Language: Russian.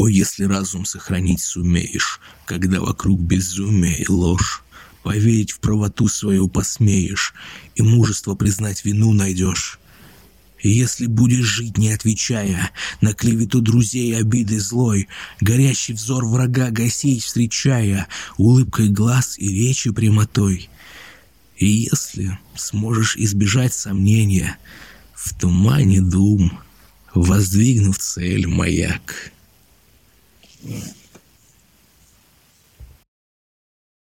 О, если разум сохранить сумеешь, когда вокруг безумие и ложь, поверить в правоту свою посмеешь и мужество признать вину найдешь. И если будешь жить, не отвечая на клевету друзей обиды злой, горящий взор врага гасить встречая, улыбкой глаз и речи прямотой. И если сможешь избежать сомнения, в тумане дум, воздвигнув цель маяк.